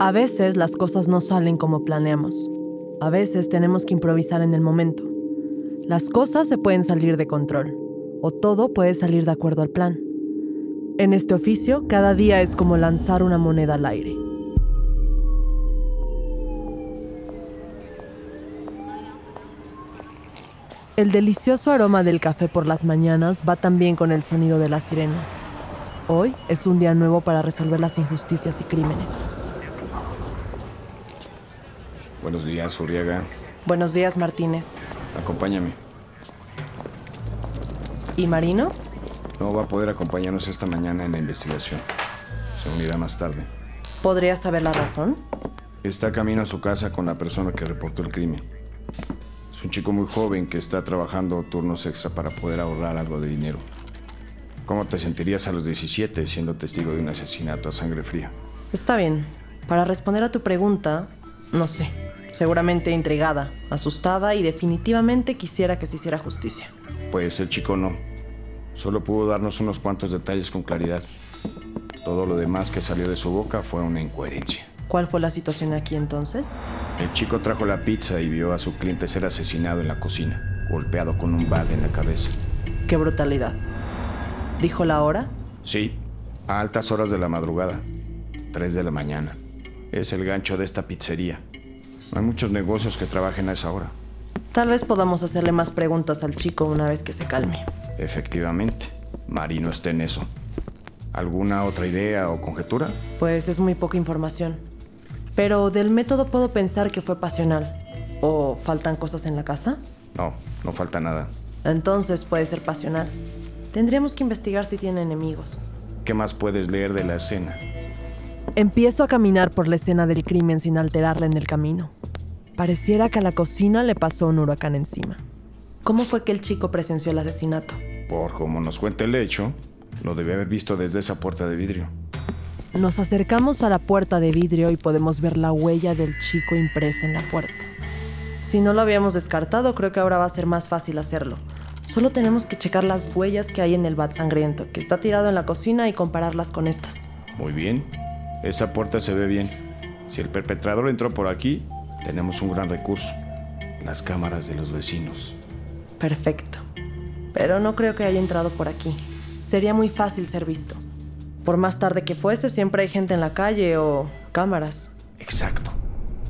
A veces las cosas no salen como planeamos. A veces tenemos que improvisar en el momento. Las cosas se pueden salir de control o todo puede salir de acuerdo al plan. En este oficio, cada día es como lanzar una moneda al aire. El delicioso aroma del café por las mañanas va también con el sonido de las sirenas. Hoy es un día nuevo para resolver las injusticias y crímenes. Buenos días, Uriaga. Buenos días, Martínez. Acompáñame. ¿Y Marino? No va a poder acompañarnos esta mañana en la investigación. Se unirá más tarde. ¿Podría saber la razón? Está camino a su casa con la persona que reportó el crimen. Es un chico muy joven que está trabajando turnos extra para poder ahorrar algo de dinero. ¿Cómo te sentirías a los 17 siendo testigo de un asesinato a sangre fría? Está bien. Para responder a tu pregunta, no sé. Seguramente intrigada, asustada y definitivamente quisiera que se hiciera justicia. Pues el chico no. Solo pudo darnos unos cuantos detalles con claridad. Todo lo demás que salió de su boca fue una incoherencia. ¿Cuál fue la situación aquí entonces? El chico trajo la pizza y vio a su cliente ser asesinado en la cocina, golpeado con un bat en la cabeza. Qué brutalidad. ¿Dijo la hora? Sí, a altas horas de la madrugada, 3 de la mañana. Es el gancho de esta pizzería. No hay muchos negocios que trabajen a esa hora. Tal vez podamos hacerle más preguntas al chico una vez que se calme. Efectivamente, Marino está en eso. ¿Alguna otra idea o conjetura? Pues es muy poca información. Pero del método puedo pensar que fue pasional. ¿O faltan cosas en la casa? No, no falta nada. Entonces puede ser pasional. Tendríamos que investigar si tiene enemigos. ¿Qué más puedes leer de la escena? Empiezo a caminar por la escena del crimen sin alterarla en el camino. Pareciera que a la cocina le pasó un huracán encima. ¿Cómo fue que el chico presenció el asesinato? Por como nos cuenta el hecho, lo debe haber visto desde esa puerta de vidrio. Nos acercamos a la puerta de vidrio y podemos ver la huella del chico impresa en la puerta. Si no lo habíamos descartado, creo que ahora va a ser más fácil hacerlo. Solo tenemos que checar las huellas que hay en el bat sangriento, que está tirado en la cocina, y compararlas con estas. Muy bien. Esa puerta se ve bien. Si el perpetrador entró por aquí, tenemos un gran recurso. Las cámaras de los vecinos. Perfecto. Pero no creo que haya entrado por aquí. Sería muy fácil ser visto. Por más tarde que fuese, siempre hay gente en la calle o cámaras. Exacto.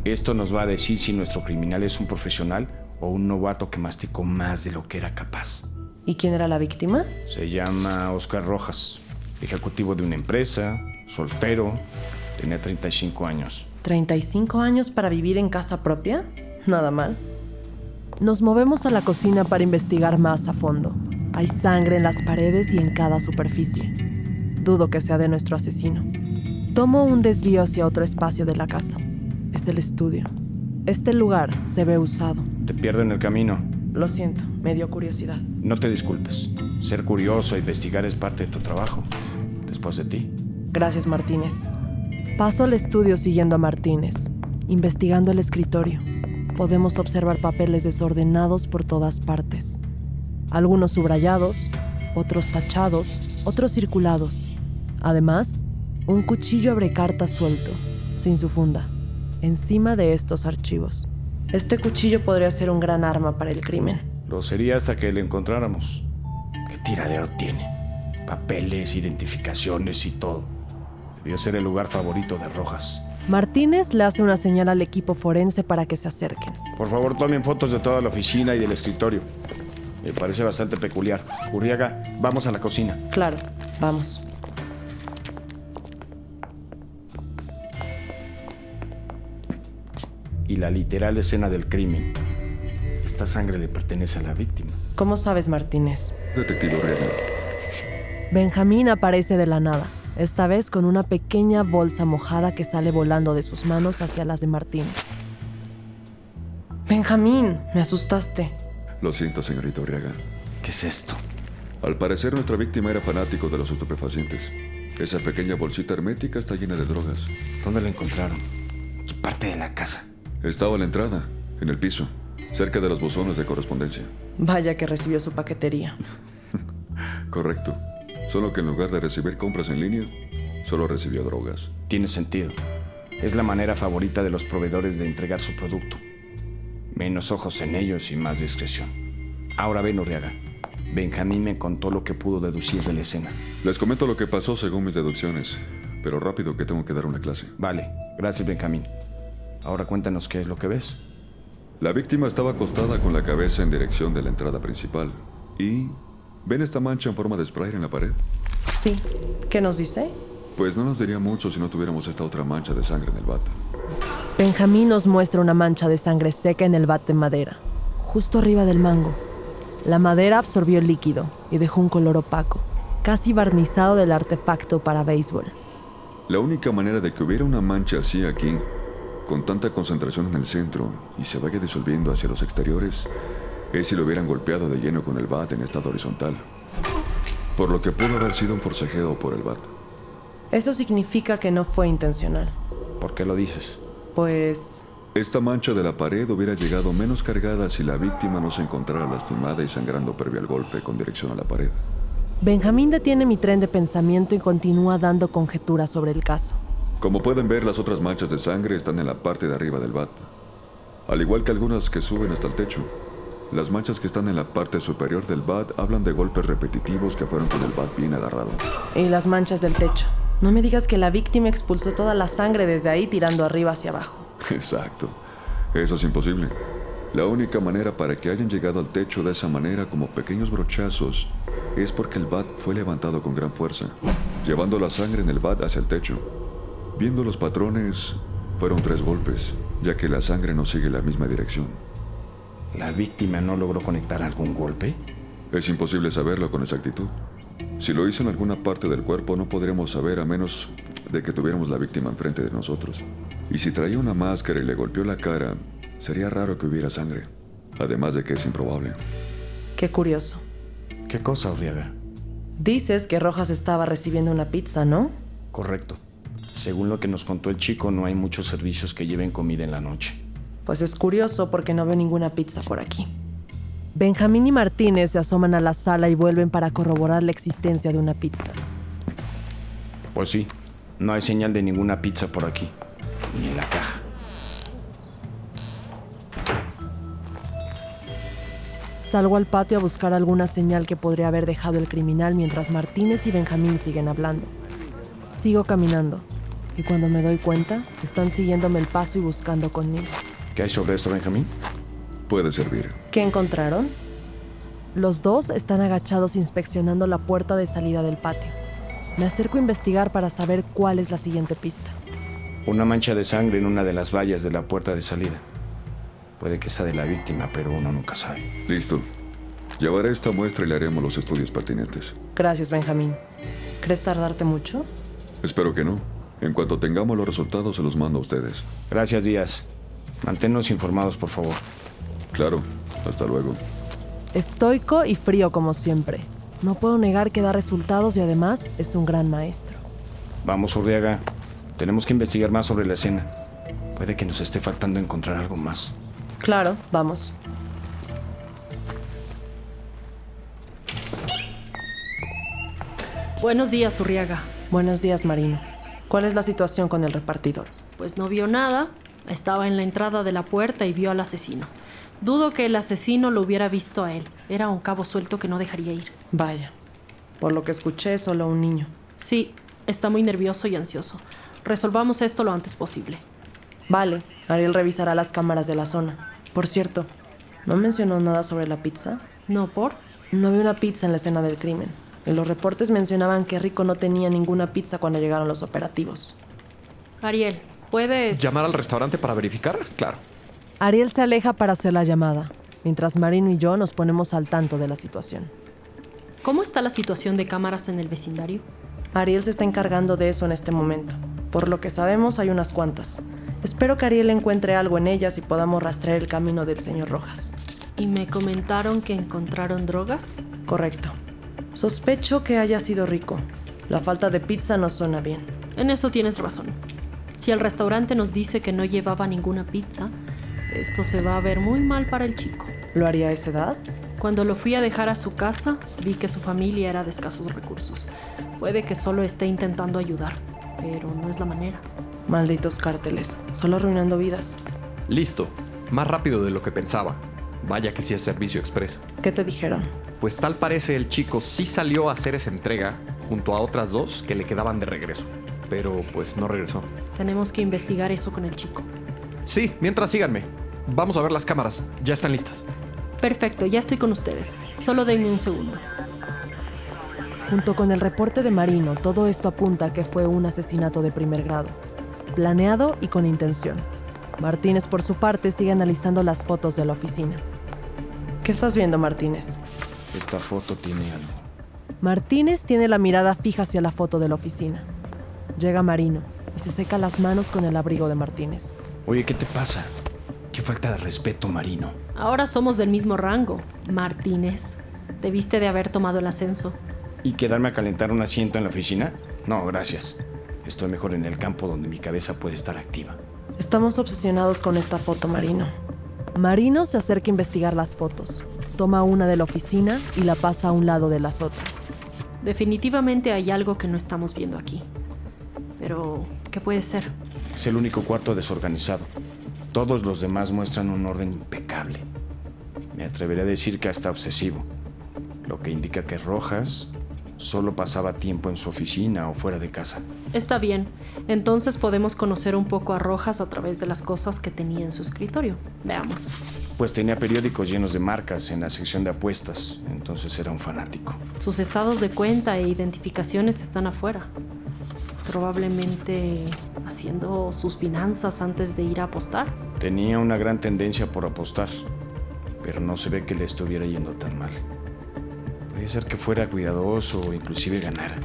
Esto nos va a decir si nuestro criminal es un profesional o un novato que masticó más de lo que era capaz. ¿Y quién era la víctima? Se llama Oscar Rojas, ejecutivo de una empresa, soltero, tenía 35 años. ¿35 años para vivir en casa propia? Nada mal. Nos movemos a la cocina para investigar más a fondo. Hay sangre en las paredes y en cada superficie. Dudo que sea de nuestro asesino. Tomo un desvío hacia otro espacio de la casa. Es el estudio. Este lugar se ve usado. Te pierdo en el camino. Lo siento, me dio curiosidad. No te disculpes. Ser curioso e investigar es parte de tu trabajo. Después de ti. Gracias, Martínez. Paso al estudio siguiendo a Martínez, investigando el escritorio. Podemos observar papeles desordenados por todas partes. Algunos subrayados, otros tachados, otros circulados. Además, un cuchillo abre cartas suelto, sin su funda, encima de estos archivos. Este cuchillo podría ser un gran arma para el crimen. Lo sería hasta que lo encontráramos. ¿Qué tiradero tiene? Papeles, identificaciones y todo. Debió ser el lugar favorito de Rojas. Martínez le hace una señal al equipo forense para que se acerquen. Por favor, tomen fotos de toda la oficina y del escritorio. Me parece bastante peculiar. Uriaga, vamos a la cocina. Claro, vamos. Y la literal escena del crimen. Esta sangre le pertenece a la víctima. ¿Cómo sabes, Martínez? Detective Uriaga. Benjamín aparece de la nada esta vez con una pequeña bolsa mojada que sale volando de sus manos hacia las de Martínez. Benjamín, me asustaste. Lo siento, señorita Uriaga. ¿Qué es esto? Al parecer nuestra víctima era fanático de los estupefacientes. Esa pequeña bolsita hermética está llena de drogas. ¿Dónde la encontraron? ¿Qué parte de la casa? Estaba a la entrada, en el piso, cerca de los buzones de correspondencia. Vaya que recibió su paquetería. Correcto. Solo que en lugar de recibir compras en línea, solo recibió drogas. Tiene sentido. Es la manera favorita de los proveedores de entregar su producto. Menos ojos en ellos y más discreción. Ahora ven, Urriaga. Benjamín me contó lo que pudo deducir de la escena. Les comento lo que pasó según mis deducciones, pero rápido que tengo que dar una clase. Vale, gracias Benjamín. Ahora cuéntanos qué es lo que ves. La víctima estaba acostada con la cabeza en dirección de la entrada principal. ¿Y ven esta mancha en forma de spray en la pared? Sí. ¿Qué nos dice? Pues no nos diría mucho si no tuviéramos esta otra mancha de sangre en el bate. Benjamín nos muestra una mancha de sangre seca en el bate de madera, justo arriba del mango. La madera absorbió el líquido y dejó un color opaco, casi barnizado del artefacto para béisbol. La única manera de que hubiera una mancha así aquí, con tanta concentración en el centro y se vaya disolviendo hacia los exteriores, es si lo hubieran golpeado de lleno con el bat en estado horizontal. Por lo que pudo haber sido un forcejeo por el bat. Eso significa que no fue intencional. ¿Por qué lo dices? Pues... Esta mancha de la pared hubiera llegado menos cargada si la víctima no se encontrara lastimada y sangrando previo al golpe con dirección a la pared. Benjamín detiene mi tren de pensamiento y continúa dando conjeturas sobre el caso. Como pueden ver, las otras manchas de sangre están en la parte de arriba del bat, al igual que algunas que suben hasta el techo. Las manchas que están en la parte superior del bat hablan de golpes repetitivos que fueron con el bat bien agarrado. Y las manchas del techo. No me digas que la víctima expulsó toda la sangre desde ahí tirando arriba hacia abajo. Exacto. Eso es imposible. La única manera para que hayan llegado al techo de esa manera como pequeños brochazos es porque el bat fue levantado con gran fuerza, llevando la sangre en el bat hacia el techo. Viendo los patrones, fueron tres golpes, ya que la sangre no sigue la misma dirección. ¿La víctima no logró conectar algún golpe? Es imposible saberlo con exactitud. Si lo hizo en alguna parte del cuerpo no podríamos saber a menos de que tuviéramos la víctima enfrente de nosotros. Y si traía una máscara y le golpeó la cara, sería raro que hubiera sangre. Además de que es improbable. Qué curioso. ¿Qué cosa, Urriaga? Dices que Rojas estaba recibiendo una pizza, ¿no? Correcto. Según lo que nos contó el chico, no hay muchos servicios que lleven comida en la noche. Pues es curioso porque no veo ninguna pizza por aquí. Benjamín y Martínez se asoman a la sala y vuelven para corroborar la existencia de una pizza. Pues sí, no hay señal de ninguna pizza por aquí, ni en la caja. Salgo al patio a buscar alguna señal que podría haber dejado el criminal mientras Martínez y Benjamín siguen hablando. Sigo caminando y cuando me doy cuenta, están siguiéndome el paso y buscando conmigo. ¿Qué hay sobre esto, Benjamín? Puede servir. ¿Qué encontraron? Los dos están agachados inspeccionando la puerta de salida del patio. Me acerco a investigar para saber cuál es la siguiente pista. Una mancha de sangre en una de las vallas de la puerta de salida. Puede que sea de la víctima, pero uno nunca sabe. Listo. Llevaré esta muestra y le haremos los estudios pertinentes. Gracias, Benjamín. ¿Crees tardarte mucho? Espero que no. En cuanto tengamos los resultados, se los mando a ustedes. Gracias, Díaz. Manténnos informados, por favor. Claro. Hasta luego. Estoico y frío como siempre. No puedo negar que da resultados y además es un gran maestro. Vamos, Urriaga. Tenemos que investigar más sobre la escena. Puede que nos esté faltando encontrar algo más. Claro, vamos. Buenos días, Urriaga. Buenos días, Marino. ¿Cuál es la situación con el repartidor? Pues no vio nada. Estaba en la entrada de la puerta y vio al asesino. Dudo que el asesino lo hubiera visto a él. Era un cabo suelto que no dejaría ir. Vaya. Por lo que escuché, es solo un niño. Sí, está muy nervioso y ansioso. Resolvamos esto lo antes posible. Vale, Ariel revisará las cámaras de la zona. Por cierto, ¿no mencionó nada sobre la pizza? ¿No por? No había una pizza en la escena del crimen. En los reportes mencionaban que Rico no tenía ninguna pizza cuando llegaron los operativos. Ariel, ¿puedes...? ¿Llamar al restaurante para verificar? Claro. Ariel se aleja para hacer la llamada, mientras Marino y yo nos ponemos al tanto de la situación. ¿Cómo está la situación de cámaras en el vecindario? Ariel se está encargando de eso en este momento. Por lo que sabemos hay unas cuantas. Espero que Ariel encuentre algo en ellas y podamos rastrear el camino del señor Rojas. ¿Y me comentaron que encontraron drogas? Correcto. Sospecho que haya sido rico. La falta de pizza no suena bien. En eso tienes razón. Si el restaurante nos dice que no llevaba ninguna pizza, esto se va a ver muy mal para el chico. ¿Lo haría a esa edad? Cuando lo fui a dejar a su casa, vi que su familia era de escasos recursos. Puede que solo esté intentando ayudar, pero no es la manera. Malditos cárteles, solo arruinando vidas. Listo. Más rápido de lo que pensaba. Vaya que sí es servicio express. ¿Qué te dijeron? Pues tal parece el chico sí salió a hacer esa entrega junto a otras dos que le quedaban de regreso. Pero pues no regresó. Tenemos que investigar eso con el chico. Sí, mientras síganme. Vamos a ver las cámaras. Ya están listas. Perfecto, ya estoy con ustedes. Solo denme un segundo. Junto con el reporte de Marino, todo esto apunta a que fue un asesinato de primer grado, planeado y con intención. Martínez, por su parte, sigue analizando las fotos de la oficina. ¿Qué estás viendo, Martínez? Esta foto tiene algo. Martínez tiene la mirada fija hacia la foto de la oficina. Llega Marino y se seca las manos con el abrigo de Martínez. Oye, ¿qué te pasa? Qué falta de respeto, Marino. Ahora somos del mismo rango, Martínez. Debiste de haber tomado el ascenso. ¿Y quedarme a calentar un asiento en la oficina? No, gracias. Estoy mejor en el campo donde mi cabeza puede estar activa. Estamos obsesionados con esta foto, Marino. Marino se acerca a investigar las fotos. Toma una de la oficina y la pasa a un lado de las otras. Definitivamente hay algo que no estamos viendo aquí. Pero, ¿qué puede ser? Es el único cuarto desorganizado. Todos los demás muestran un orden impecable. Me atreveré a decir que hasta obsesivo. Lo que indica que Rojas solo pasaba tiempo en su oficina o fuera de casa. Está bien. Entonces podemos conocer un poco a Rojas a través de las cosas que tenía en su escritorio. Veamos. Pues tenía periódicos llenos de marcas en la sección de apuestas, entonces era un fanático. Sus estados de cuenta e identificaciones están afuera. Probablemente haciendo sus finanzas antes de ir a apostar. Tenía una gran tendencia por apostar, pero no se ve que le estuviera yendo tan mal. Puede ser que fuera cuidadoso o inclusive ganara.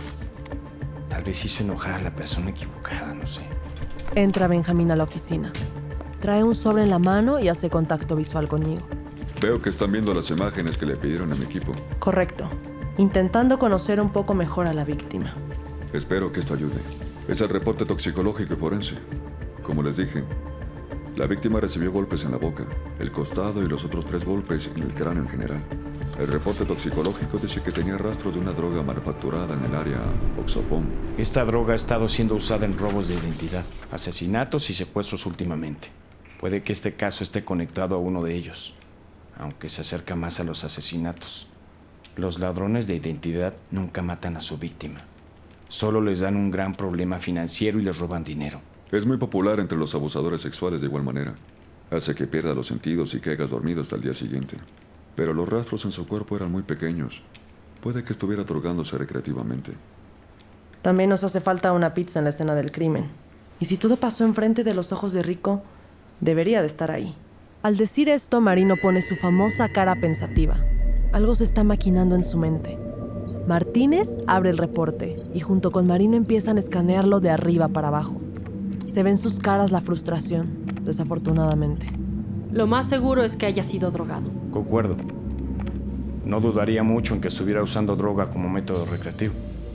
Tal vez hizo enojar a la persona equivocada, no sé. Entra Benjamín a la oficina. Trae un sobre en la mano y hace contacto visual conmigo. Veo que están viendo las imágenes que le pidieron a mi equipo. Correcto. Intentando conocer un poco mejor a la víctima. Espero que esto ayude. Es el reporte toxicológico forense. Como les dije, la víctima recibió golpes en la boca, el costado y los otros tres golpes en el cráneo en general. El reporte toxicológico dice que tenía rastros de una droga manufacturada en el área Oxofón. Esta droga ha estado siendo usada en robos de identidad, asesinatos y secuestros últimamente. Puede que este caso esté conectado a uno de ellos, aunque se acerca más a los asesinatos. Los ladrones de identidad nunca matan a su víctima. Solo les dan un gran problema financiero y les roban dinero. Es muy popular entre los abusadores sexuales de igual manera. Hace que pierda los sentidos y caigas dormido hasta el día siguiente. Pero los rastros en su cuerpo eran muy pequeños. Puede que estuviera drogándose recreativamente. También nos hace falta una pizza en la escena del crimen. Y si todo pasó enfrente de los ojos de Rico, debería de estar ahí. Al decir esto, Marino pone su famosa cara pensativa. Algo se está maquinando en su mente. Martínez abre el reporte y junto con Marino empiezan a escanearlo de arriba para abajo. Se ve en sus caras la frustración, desafortunadamente. Lo más seguro es que haya sido drogado. Concuerdo. No dudaría mucho en que estuviera usando droga como método recreativo,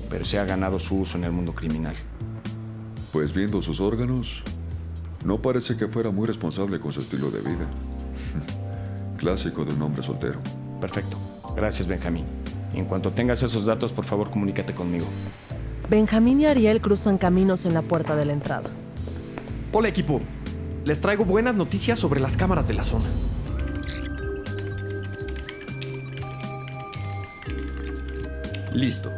pero se ha ganado su uso en el mundo criminal. Pues viendo sus órganos, no parece que fuera muy responsable con su estilo de vida. Clásico de un hombre soltero. Perfecto. Gracias, Benjamín. En cuanto tengas esos datos, por favor, comunícate conmigo. Benjamín y Ariel cruzan caminos en la puerta de la entrada. Hola equipo. Les traigo buenas noticias sobre las cámaras de la zona. Listo.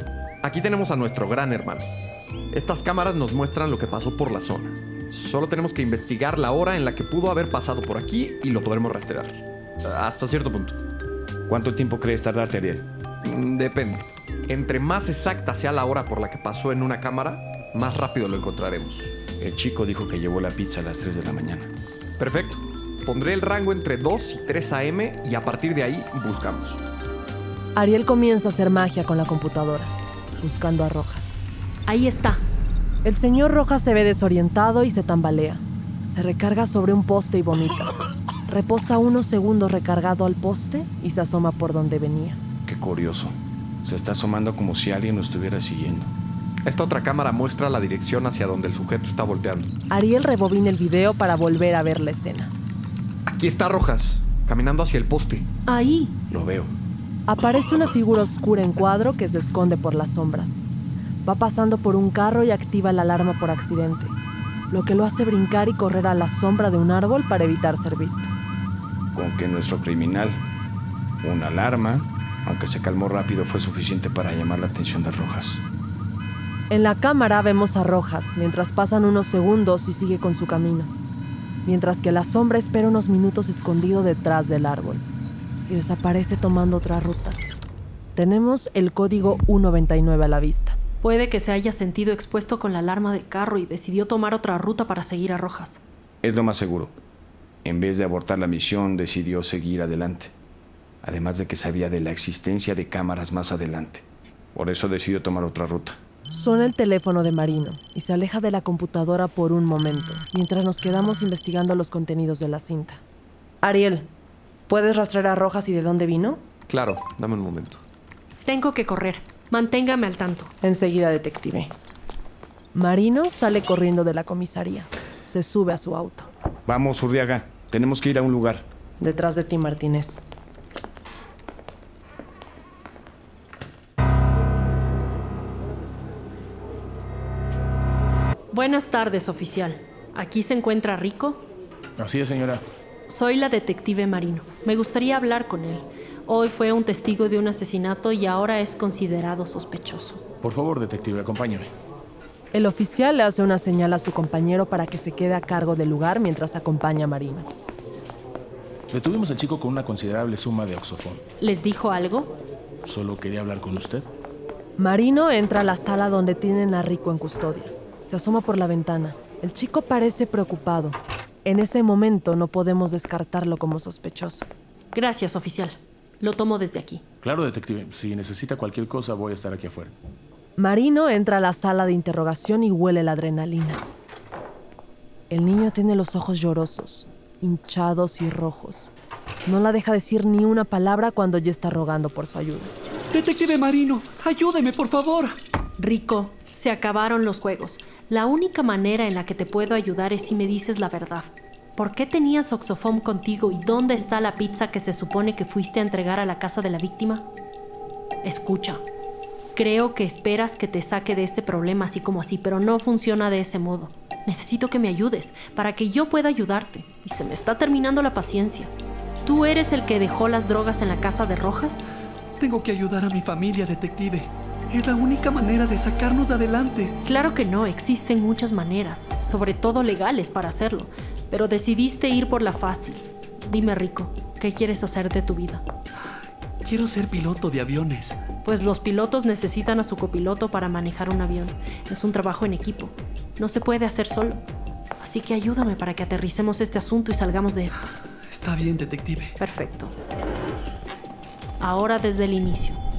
Aquí tenemos a nuestro gran hermano. Estas cámaras nos muestran lo que pasó por la zona. Solo tenemos que investigar la hora en la que pudo haber pasado por aquí y lo podremos rastrear. Hasta cierto punto. ¿Cuánto tiempo crees tardarte, Ariel? Depende. Entre más exacta sea la hora por la que pasó en una cámara, más rápido lo encontraremos. El chico dijo que llevó la pizza a las 3 de la mañana. Perfecto. Pondré el rango entre 2 y 3 AM y a partir de ahí buscamos. Ariel comienza a hacer magia con la computadora, buscando a Rojas. Ahí está. El señor Rojas se ve desorientado y se tambalea. Se recarga sobre un poste y vomita. Reposa unos segundos recargado al poste y se asoma por donde venía. Curioso. Se está asomando como si alguien lo estuviera siguiendo. Esta otra cámara muestra la dirección hacia donde el sujeto está volteando. Ariel rebobina el video para volver a ver la escena. Aquí está Rojas, caminando hacia el poste. Ahí. Lo veo. Aparece una figura oscura en cuadro que se esconde por las sombras. Va pasando por un carro y activa la alarma por accidente, lo que lo hace brincar y correr a la sombra de un árbol para evitar ser visto. Con que nuestro criminal, una alarma, aunque se calmó rápido, fue suficiente para llamar la atención de Rojas. En la cámara vemos a Rojas mientras pasan unos segundos y sigue con su camino, mientras que la sombra espera unos minutos escondido detrás del árbol y desaparece tomando otra ruta. Tenemos el código 199 a la vista. Puede que se haya sentido expuesto con la alarma del carro y decidió tomar otra ruta para seguir a Rojas. Es lo más seguro. En vez de abortar la misión, decidió seguir adelante. Además de que sabía de la existencia de cámaras más adelante. Por eso decidió tomar otra ruta. Suena el teléfono de Marino y se aleja de la computadora por un momento, mientras nos quedamos investigando los contenidos de la cinta. Ariel, ¿puedes rastrear a Rojas y de dónde vino? Claro, dame un momento. Tengo que correr. Manténgame al tanto. Enseguida, detective. Marino sale corriendo de la comisaría. Se sube a su auto. Vamos, Urdiaga. Tenemos que ir a un lugar. Detrás de ti, Martínez. Buenas tardes, oficial. ¿Aquí se encuentra Rico? Así es, señora. Soy la detective Marino. Me gustaría hablar con él. Hoy fue un testigo de un asesinato y ahora es considerado sospechoso. Por favor, detective, acompáñame. El oficial le hace una señal a su compañero para que se quede a cargo del lugar mientras acompaña a Marino. Detuvimos al chico con una considerable suma de oxofón. ¿Les dijo algo? Solo quería hablar con usted. Marino entra a la sala donde tienen a Rico en custodia. Se asoma por la ventana. El chico parece preocupado. En ese momento no podemos descartarlo como sospechoso. Gracias, oficial. Lo tomo desde aquí. Claro, detective. Si necesita cualquier cosa, voy a estar aquí afuera. Marino entra a la sala de interrogación y huele la adrenalina. El niño tiene los ojos llorosos, hinchados y rojos. No la deja decir ni una palabra cuando ya está rogando por su ayuda. Detective Marino, ayúdeme, por favor. Rico, se acabaron los juegos. La única manera en la que te puedo ayudar es si me dices la verdad. ¿Por qué tenías Oxofom contigo y dónde está la pizza que se supone que fuiste a entregar a la casa de la víctima? Escucha, creo que esperas que te saque de este problema así como así, pero no funciona de ese modo. Necesito que me ayudes para que yo pueda ayudarte. Y se me está terminando la paciencia. ¿Tú eres el que dejó las drogas en la casa de Rojas? Tengo que ayudar a mi familia, detective. Es la única manera de sacarnos adelante. Claro que no, existen muchas maneras, sobre todo legales para hacerlo, pero decidiste ir por la fácil. Dime, Rico, ¿qué quieres hacer de tu vida? Quiero ser piloto de aviones. Pues los pilotos necesitan a su copiloto para manejar un avión. Es un trabajo en equipo. No se puede hacer solo. Así que ayúdame para que aterricemos este asunto y salgamos de esto. Está bien, detective. Perfecto. Ahora desde el inicio.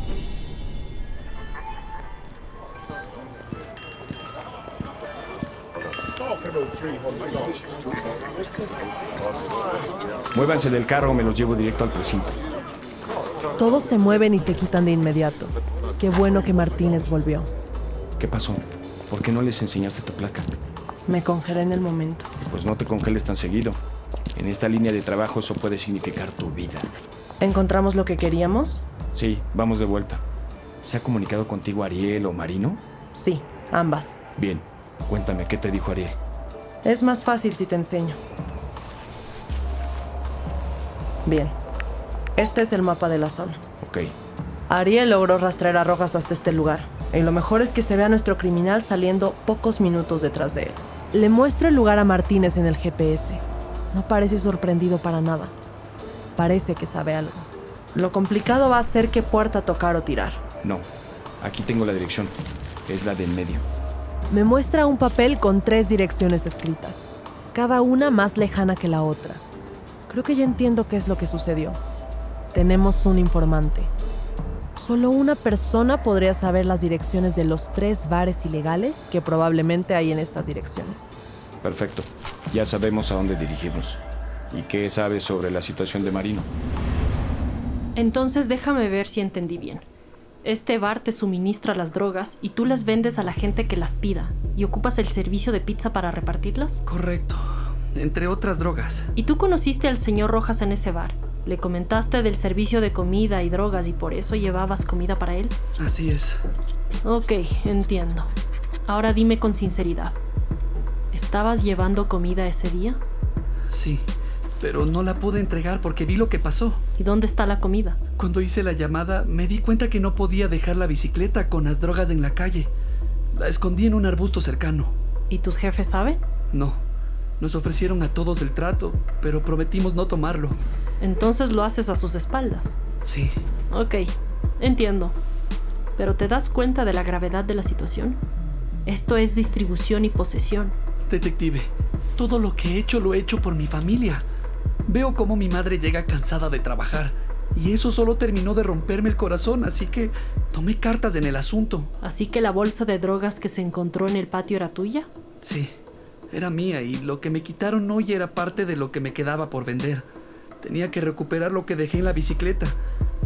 Muévanse del carro o me los llevo directo al precinto. Todos se mueven y se quitan de inmediato. Qué bueno que Martínez volvió. ¿Qué pasó? ¿Por qué no les enseñaste tu placa? Me congelé en el momento. Pues no te congeles tan seguido. En esta línea de trabajo eso puede significar tu vida. ¿Encontramos lo que queríamos? Sí, vamos de vuelta. ¿Se ha comunicado contigo Ariel o Marino? Sí, ambas. Bien, cuéntame, ¿qué te dijo Ariel? Es más fácil si te enseño. Bien. Este es el mapa de la zona. Ok. Ariel logró rastrear a Rojas hasta este lugar. Y lo mejor es que se ve a nuestro criminal saliendo pocos minutos detrás de él. Le muestro el lugar a Martínez en el GPS. No parece sorprendido para nada. Parece que sabe algo. Lo complicado va a ser qué puerta tocar o tirar. No, aquí tengo la dirección. Es la del medio. Me muestra un papel con tres direcciones escritas, cada una más lejana que la otra. Creo que ya entiendo qué es lo que sucedió. Tenemos un informante. Solo una persona podría saber las direcciones de los tres bares ilegales que probablemente hay en estas direcciones. Perfecto. Ya sabemos a dónde dirigirnos. ¿Y qué sabes sobre la situación de Marino? Entonces déjame ver si entendí bien. Este bar te suministra las drogas y tú las vendes a la gente que las pida y ocupas el servicio de pizza para repartirlas. Correcto. Entre otras drogas. ¿Y tú conociste al señor Rojas en ese bar? Le comentaste del servicio de comida y drogas y por eso llevabas comida para él. Así es. Ok, entiendo. Ahora dime con sinceridad. ¿Estabas llevando comida ese día? Sí, pero no la pude entregar porque vi lo que pasó. ¿Y dónde está la comida? Cuando hice la llamada, me di cuenta que no podía dejar la bicicleta con las drogas en la calle. La escondí en un arbusto cercano. ¿Y tus jefes saben? No. Nos ofrecieron a todos el trato, pero prometimos no tomarlo. Entonces lo haces a sus espaldas. Sí. Ok, entiendo. Pero ¿te das cuenta de la gravedad de la situación? Esto es distribución y posesión. Detective, todo lo que he hecho lo he hecho por mi familia. Veo cómo mi madre llega cansada de trabajar y eso solo terminó de romperme el corazón, así que tomé cartas en el asunto. ¿Así que la bolsa de drogas que se encontró en el patio era tuya? Sí, era mía y lo que me quitaron hoy era parte de lo que me quedaba por vender. Tenía que recuperar lo que dejé en la bicicleta.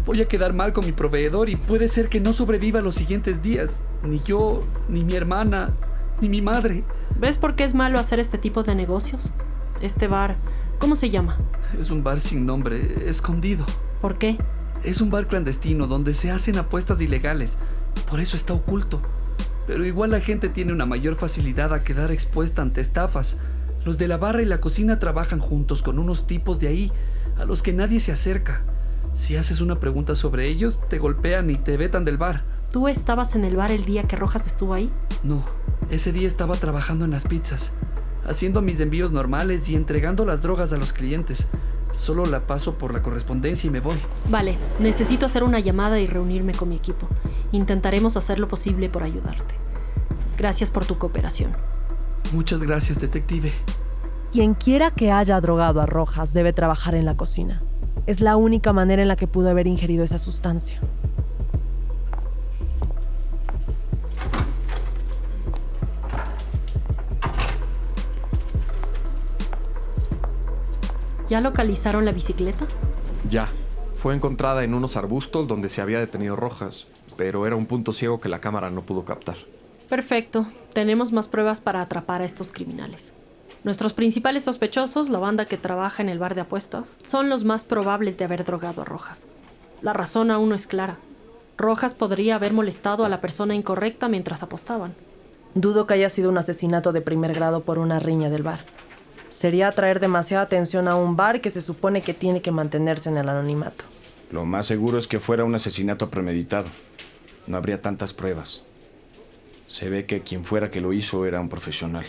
Voy a quedar mal con mi proveedor y puede ser que no sobreviva los siguientes días. Ni yo, ni mi hermana, ni mi madre. ¿Ves por qué es malo hacer este tipo de negocios? Este bar, ¿cómo se llama? Es un bar sin nombre, escondido. ¿Por qué? Es un bar clandestino donde se hacen apuestas ilegales. Por eso está oculto. Pero igual la gente tiene una mayor facilidad a quedar expuesta ante estafas. Los de la barra y la cocina trabajan juntos con unos tipos de ahí a los que nadie se acerca. Si haces una pregunta sobre ellos, te golpean y te vetan del bar. ¿Tú estabas en el bar el día que Rojas estuvo ahí? No, ese día estaba trabajando en las pizzas, haciendo mis envíos normales y entregando las drogas a los clientes. Solo la paso por la correspondencia y me voy. Vale, necesito hacer una llamada y reunirme con mi equipo. Intentaremos hacer lo posible por ayudarte. Gracias por tu cooperación. Muchas gracias, detective. Quien quiera que haya drogado a Rojas debe trabajar en la cocina. Es la única manera en la que pudo haber ingerido esa sustancia. ¿Ya localizaron la bicicleta? Ya. Fue encontrada en unos arbustos donde se había detenido Rojas, pero era un punto ciego que la cámara no pudo captar. Perfecto. Tenemos más pruebas para atrapar a estos criminales. Nuestros principales sospechosos, la banda que trabaja en el bar de apuestas, son los más probables de haber drogado a Rojas. La razón aún no es clara. Rojas podría haber molestado a la persona incorrecta mientras apostaban. Dudo que haya sido un asesinato de primer grado por una riña del bar. Sería atraer demasiada atención a un bar que se supone que tiene que mantenerse en el anonimato. Lo más seguro es que fuera un asesinato premeditado. No habría tantas pruebas. Se ve que quien fuera que lo hizo era un profesional.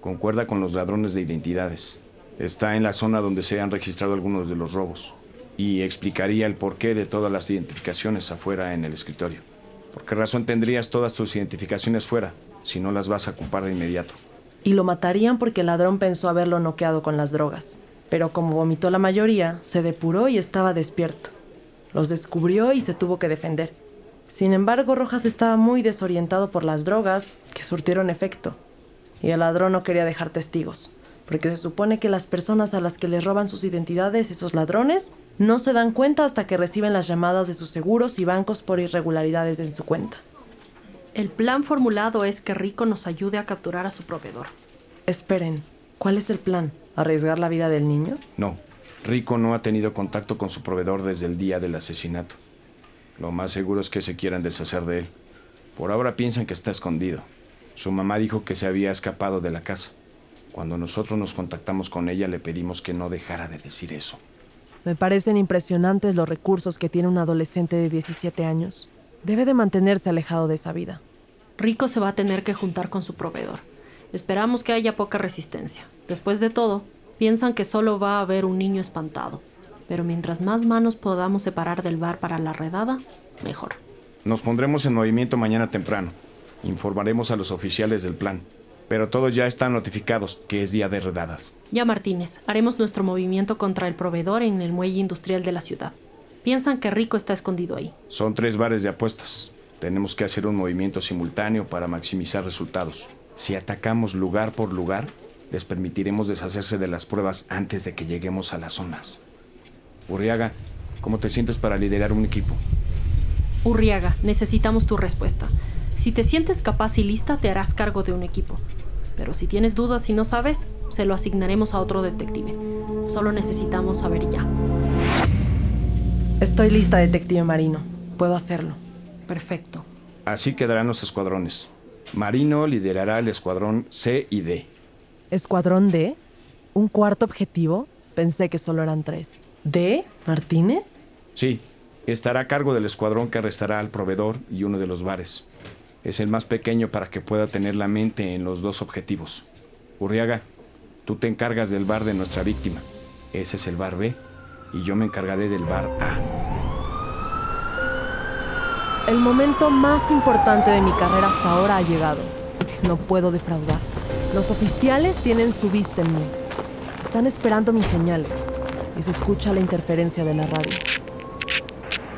Concuerda con los ladrones de identidades. Está en la zona donde se han registrado algunos de los robos. Y explicaría el porqué de todas las identificaciones afuera en el escritorio. ¿Por qué razón tendrías todas tus identificaciones fuera si no las vas a ocupar de inmediato? Y lo matarían porque el ladrón pensó haberlo noqueado con las drogas. Pero como vomitó la mayoría, se depuró y estaba despierto. Los descubrió y se tuvo que defender. Sin embargo, Rojas estaba muy desorientado por las drogas que surtieron efecto. Y el ladrón no quería dejar testigos, porque se supone que las personas a las que les roban sus identidades, esos ladrones, no se dan cuenta hasta que reciben las llamadas de sus seguros y bancos por irregularidades en su cuenta. El plan formulado es que Rico nos ayude a capturar a su proveedor. Esperen, ¿cuál es el plan? ¿Arriesgar la vida del niño? No, Rico no ha tenido contacto con su proveedor desde el día del asesinato. Lo más seguro es que se quieran deshacer de él. Por ahora piensan que está escondido. Su mamá dijo que se había escapado de la casa. Cuando nosotros nos contactamos con ella le pedimos que no dejara de decir eso. Me parecen impresionantes los recursos que tiene un adolescente de 17 años. Debe de mantenerse alejado de esa vida. Rico se va a tener que juntar con su proveedor. Esperamos que haya poca resistencia. Después de todo, piensan que solo va a haber un niño espantado. Pero mientras más manos podamos separar del bar para la redada, mejor. Nos pondremos en movimiento mañana temprano. Informaremos a los oficiales del plan. Pero todos ya están notificados que es día de redadas. Ya Martínez, haremos nuestro movimiento contra el proveedor en el muelle industrial de la ciudad. Piensan que Rico está escondido ahí. Son tres bares de apuestas. Tenemos que hacer un movimiento simultáneo para maximizar resultados. Si atacamos lugar por lugar, les permitiremos deshacerse de las pruebas antes de que lleguemos a las zonas. Urriaga, ¿cómo te sientes para liderar un equipo? Urriaga, necesitamos tu respuesta. Si te sientes capaz y lista, te harás cargo de un equipo. Pero si tienes dudas y no sabes, se lo asignaremos a otro detective. Solo necesitamos saber ya. Estoy lista, detective Marino. Puedo hacerlo. Perfecto. Así quedarán los escuadrones. Marino liderará el escuadrón C y D. ¿Escuadrón D? ¿Un cuarto objetivo? Pensé que solo eran tres. ¿D? ¿Martínez? Sí, estará a cargo del escuadrón que arrestará al proveedor y uno de los bares. Es el más pequeño para que pueda tener la mente en los dos objetivos. Urriaga, tú te encargas del bar de nuestra víctima. Ese es el bar B y yo me encargaré del bar A. El momento más importante de mi carrera hasta ahora ha llegado. No puedo defraudar. Los oficiales tienen su vista en mí. Están esperando mis señales y se escucha la interferencia de la radio.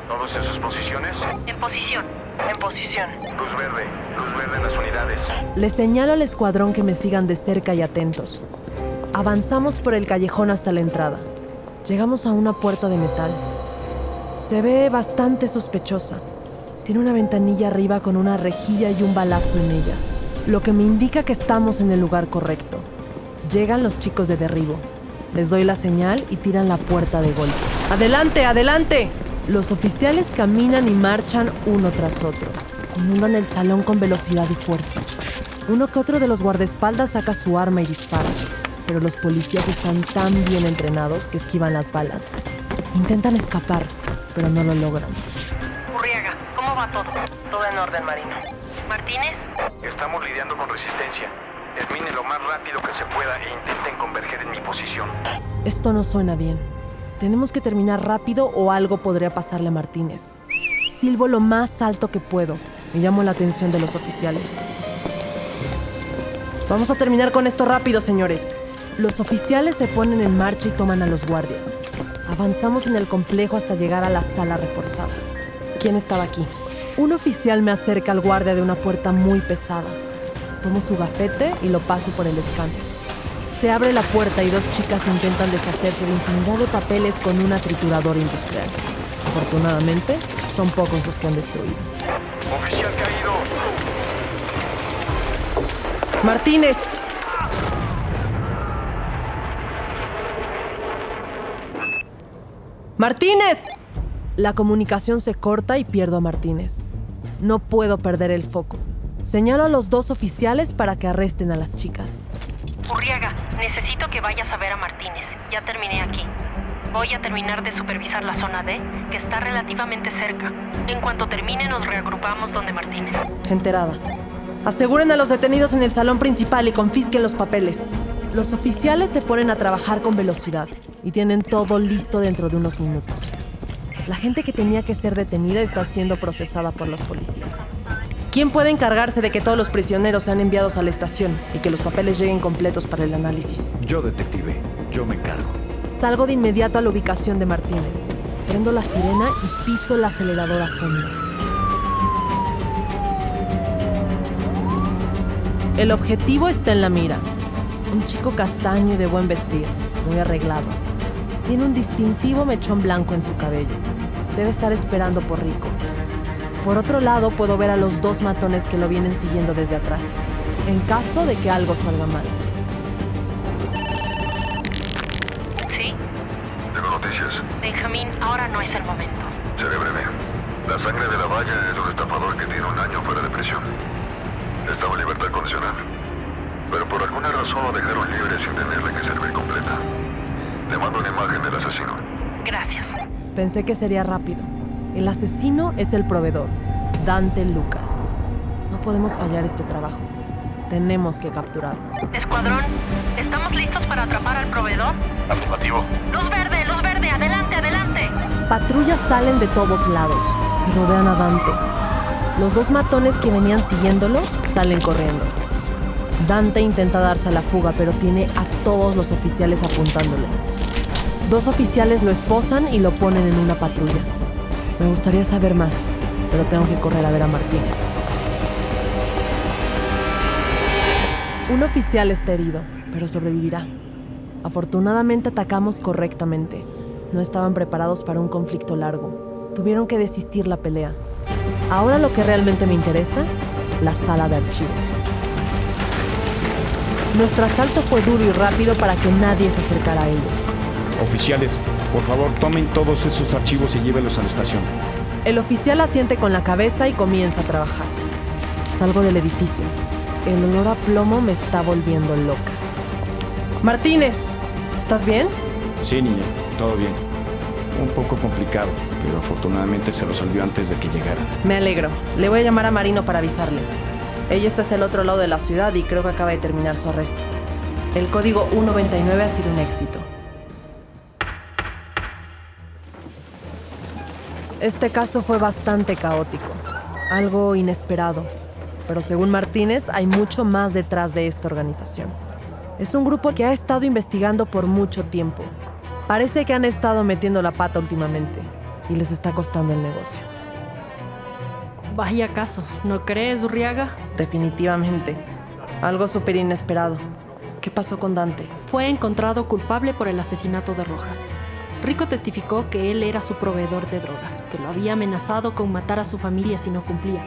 ¿Todos en sus posiciones? En posición. En posición. Luz verde, luz verde en las unidades. Les señalo al escuadrón que me sigan de cerca y atentos. Avanzamos por el callejón hasta la entrada. Llegamos a una puerta de metal. Se ve bastante sospechosa. Tiene una ventanilla arriba con una rejilla y un balazo en ella, lo que me indica que estamos en el lugar correcto. Llegan los chicos de derribo. Les doy la señal y tiran la puerta de golpe. ¡Adelante, adelante! Los oficiales caminan y marchan uno tras otro. Inundan el salón con velocidad y fuerza. Uno que otro de los guardaespaldas saca su arma y dispara, pero los policías están tan bien entrenados que esquivan las balas. Intentan escapar, pero no lo logran. Todo en orden, Marino. ¿Martínez? Estamos lidiando con resistencia. Termine lo más rápido que se pueda e intenten converger en mi posición. Esto no suena bien. Tenemos que terminar rápido o algo podría pasarle a Martínez. Silbo lo más alto que puedo y llamo la atención de los oficiales. Vamos a terminar con esto rápido, señores. Los oficiales se ponen en marcha y toman a los guardias. Avanzamos en el complejo hasta llegar a la sala reforzada. ¿Quién estaba aquí? Un oficial me acerca al guardia de una puerta muy pesada. Tomo su gafete y lo paso por el escante. Se abre la puerta y dos chicas intentan deshacerse de infinidad de papeles con una trituradora industrial. Afortunadamente, son pocos los que han destruido. Oficial caído. Martínez, ¡Martínez! La comunicación se corta y pierdo a Martínez. No puedo perder el foco. Señalo a los dos oficiales para que arresten a las chicas. Urriaga, necesito que vayas a ver a Martínez. Ya terminé aquí. Voy a terminar de supervisar la zona D, que está relativamente cerca. En cuanto termine, nos reagrupamos donde Martínez. Enterada. Aseguren a los detenidos en el salón principal y confisquen los papeles. Los oficiales se ponen a trabajar con velocidad y tienen todo listo dentro de unos minutos. La gente que tenía que ser detenida está siendo procesada por los policías. ¿Quién puede encargarse de que todos los prisioneros sean enviados a la estación y que los papeles lleguen completos para el análisis? Yo, detective. Yo me encargo. Salgo de inmediato a la ubicación de Martínez. Prendo la sirena y piso el acelerador a fondo. El objetivo está en la mira. Un chico castaño y de buen vestir, muy arreglado. Tiene un distintivo mechón blanco en su cabello. Debe estar esperando por Rico. Por otro lado, puedo ver a los dos matones que lo vienen siguiendo desde atrás, en caso de que algo salga mal. ¿Sí? Tengo noticias. Benjamín, ahora no es el momento. Seré breve. La sangre de la valla es un estafador que tiene un año fuera de prisión. Estaba en libertad condicional. Pero por alguna razón lo dejaron libre sin tenerle que servir completa. Le mando una imagen del asesino. Gracias. Pensé que sería rápido. El asesino es el proveedor, Dante Lucas. No podemos fallar este trabajo. Tenemos que capturarlo. Escuadrón, ¿estamos listos para atrapar al proveedor? Afirmativo. Luz verde, luz verde, adelante, adelante. Patrullas salen de todos lados y rodean a Dante. Los dos matones que venían siguiéndolo salen corriendo. Dante intenta darse a la fuga, pero tiene a todos los oficiales apuntándolo. Dos oficiales lo esposan y lo ponen en una patrulla. Me gustaría saber más, pero tengo que correr a ver a Martínez. Un oficial está herido, pero sobrevivirá. Afortunadamente atacamos correctamente. No estaban preparados para un conflicto largo. Tuvieron que desistir la pelea. Ahora lo que realmente me interesa, la sala de archivos. Nuestro asalto fue duro y rápido para que nadie se acercara a ello. Oficiales, por favor, tomen todos esos archivos y llévenlos a la estación. El oficial asiente con la cabeza y comienza a trabajar. Salgo del edificio. El olor a plomo me está volviendo loca. Martínez, ¿estás bien? Sí, niña, todo bien. Un poco complicado, pero afortunadamente se resolvió antes de que llegara. Me alegro. Le voy a llamar a Marino para avisarle. Ella está hasta el otro lado de la ciudad y creo que acaba de terminar su arresto. El código 199 ha sido un éxito. Este caso fue bastante caótico, algo inesperado, pero según Martínez hay mucho más detrás de esta organización. Es un grupo que ha estado investigando por mucho tiempo. Parece que han estado metiendo la pata últimamente y les está costando el negocio. Vaya caso, ¿no crees, Urriaga? Definitivamente. Algo súper inesperado. ¿Qué pasó con Dante? Fue encontrado culpable por el asesinato de Rojas. Rico testificó que él era su proveedor de drogas, que lo había amenazado con matar a su familia si no cumplía.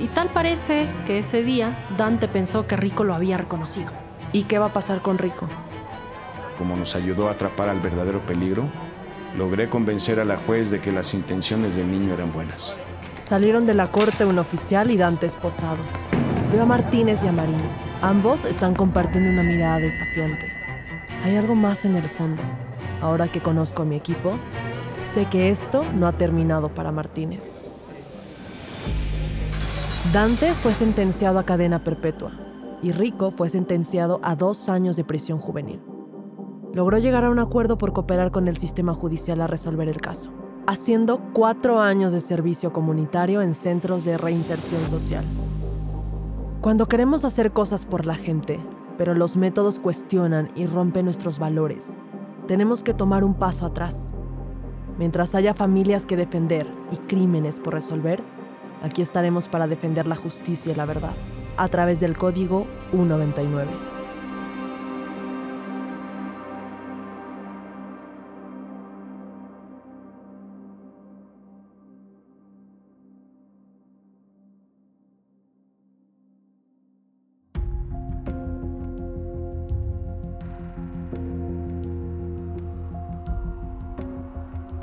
Y tal parece que ese día Dante pensó que Rico lo había reconocido. ¿Y qué va a pasar con Rico? Como nos ayudó a atrapar al verdadero peligro, logré convencer a la juez de que las intenciones del niño eran buenas. Salieron de la corte un oficial y Dante esposado. Veo a Martínez y a Marino. Ambos están compartiendo una mirada desafiante. Hay algo más en el fondo. Ahora que conozco a mi equipo, sé que esto no ha terminado para Martínez. Dante fue sentenciado a cadena perpetua y Rico fue sentenciado a dos años de prisión juvenil. Logró llegar a un acuerdo por cooperar con el sistema judicial a resolver el caso, haciendo cuatro años de servicio comunitario en centros de reinserción social. Cuando queremos hacer cosas por la gente, pero los métodos cuestionan y rompen nuestros valores, tenemos que tomar un paso atrás. Mientras haya familias que defender y crímenes por resolver, aquí estaremos para defender la justicia y la verdad, a través del código 199.